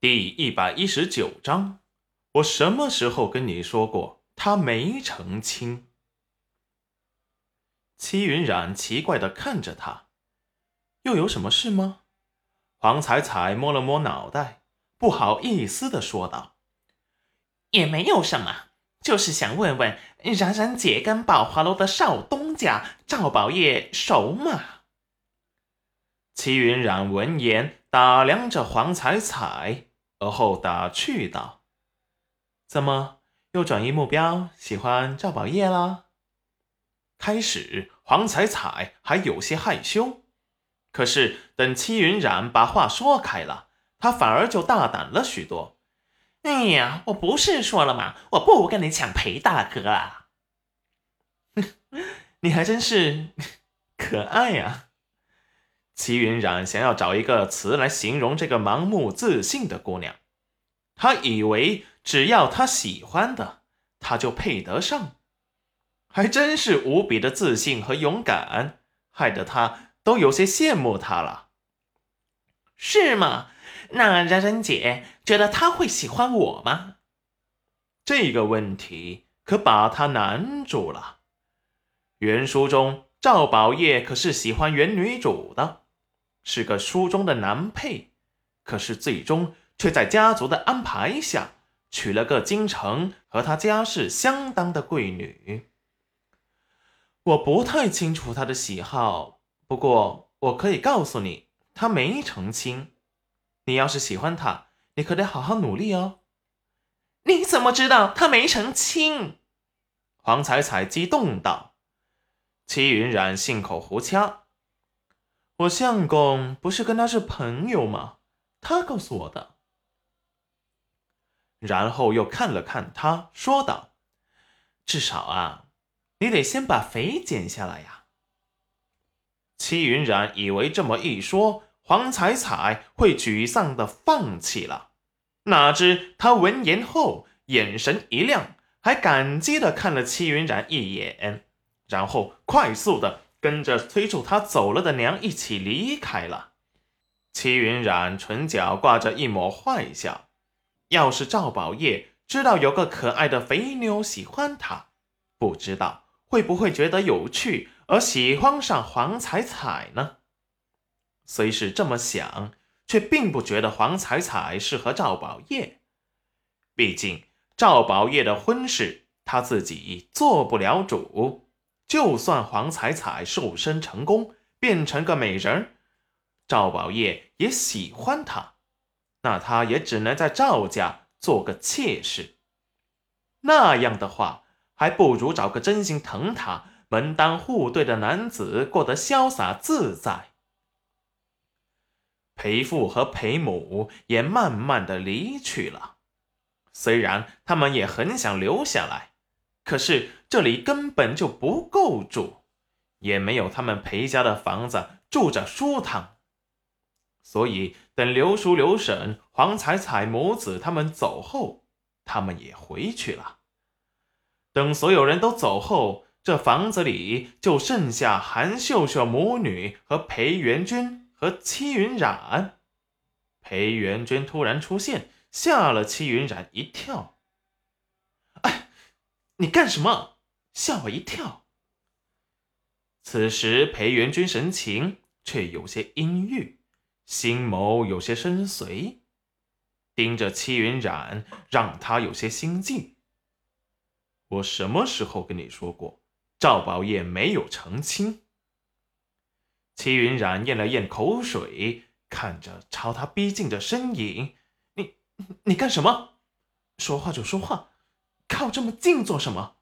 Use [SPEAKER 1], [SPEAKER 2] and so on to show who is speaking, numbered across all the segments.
[SPEAKER 1] 第一百一十九章，我什么时候跟你说过他没成亲？齐云染奇怪的看着他，又有什么事吗？黄彩彩摸了摸脑袋，不好意思的说道：“
[SPEAKER 2] 也没有什么，就是想问问冉冉姐跟宝华楼的少东家赵宝业熟吗？”
[SPEAKER 1] 齐云染闻言打量着黄彩彩。而后打趣道：“怎么又转移目标，喜欢赵宝业了？”开始黄彩彩还有些害羞，可是等戚云染把话说开了，她反而就大胆了许多。
[SPEAKER 2] “哎呀，我不是说了吗？我不跟你抢裴大哥啊！”
[SPEAKER 1] 你还真是 可爱呀。齐云染想要找一个词来形容这个盲目自信的姑娘，他以为只要他喜欢的，他就配得上，还真是无比的自信和勇敢，害得他都有些羡慕他了。
[SPEAKER 2] 是吗？那冉冉姐觉得他会喜欢我吗？
[SPEAKER 1] 这个问题可把他难住了。原书中赵宝业可是喜欢原女主的。是个书中的男配，可是最终却在家族的安排下娶了个京城和他家世相当的贵女。我不太清楚他的喜好，不过我可以告诉你，他没成亲。你要是喜欢他，你可得好好努力哦。
[SPEAKER 2] 你怎么知道他没成亲？
[SPEAKER 1] 黄彩彩激动道。戚云染信口胡掐。我相公不是跟他是朋友吗？他告诉我的。然后又看了看他，说道：“至少啊，你得先把肥减下来呀。”戚云染以为这么一说，黄彩彩会沮丧的放弃了，哪知他闻言后眼神一亮，还感激的看了戚云染一眼，然后快速的。跟着催促他走了的娘一起离开了。齐云染唇角挂着一抹坏笑。要是赵宝业知道有个可爱的肥妞喜欢他，不知道会不会觉得有趣而喜欢上黄彩彩呢？虽是这么想，却并不觉得黄彩彩适合赵宝业。毕竟赵宝业的婚事，他自己做不了主。就算黄彩彩瘦身成功，变成个美人，赵宝业也喜欢她，那她也只能在赵家做个妾室。那样的话，还不如找个真心疼她、门当户对的男子，过得潇洒自在。裴父和裴母也慢慢的离去了，虽然他们也很想留下来。可是这里根本就不够住，也没有他们裴家的房子住着舒坦。所以等刘叔、刘婶、黄彩彩母子他们走后，他们也回去了。等所有人都走后，这房子里就剩下韩秀秀母女和裴元君和戚云染。裴元君突然出现，吓了戚云染一跳。你干什么？吓我一跳。此时裴元君神情却有些阴郁，心眸有些深邃，盯着戚云染，让他有些心悸。我什么时候跟你说过赵宝业没有成亲？戚云染咽了咽口水，看着朝他逼近的身影，你你干什么？说话就说话。靠这么近做什么？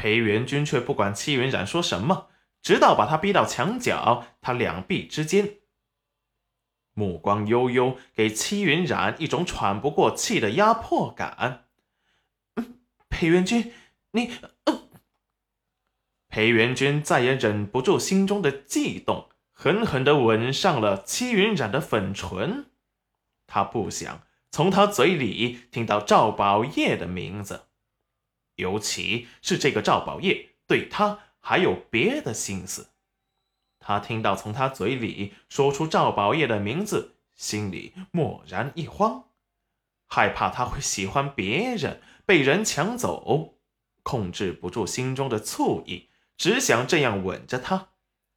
[SPEAKER 1] 裴元君却不管戚云染说什么，直到把他逼到墙角，他两臂之间，目光悠悠，给戚云染一种喘不过气的压迫感。裴元君，你……裴元君再也忍不住心中的悸动，狠狠的吻上了戚云染的粉唇。他不想。从他嘴里听到赵宝业的名字，尤其是这个赵宝业对他还有别的心思。他听到从他嘴里说出赵宝业的名字，心里蓦然一慌，害怕他会喜欢别人，被人抢走，控制不住心中的醋意，只想这样吻着他，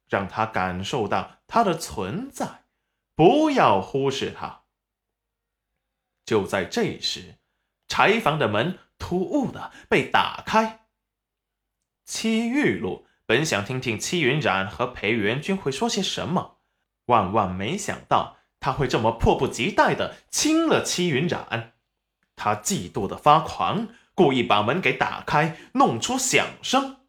[SPEAKER 1] 让他感受到他的存在，不要忽视他。就在这时，柴房的门突兀的被打开。戚玉露本想听听戚云染和裴元君会说些什么，万万没想到他会这么迫不及待的亲了戚云染。他嫉妒的发狂，故意把门给打开，弄出响声。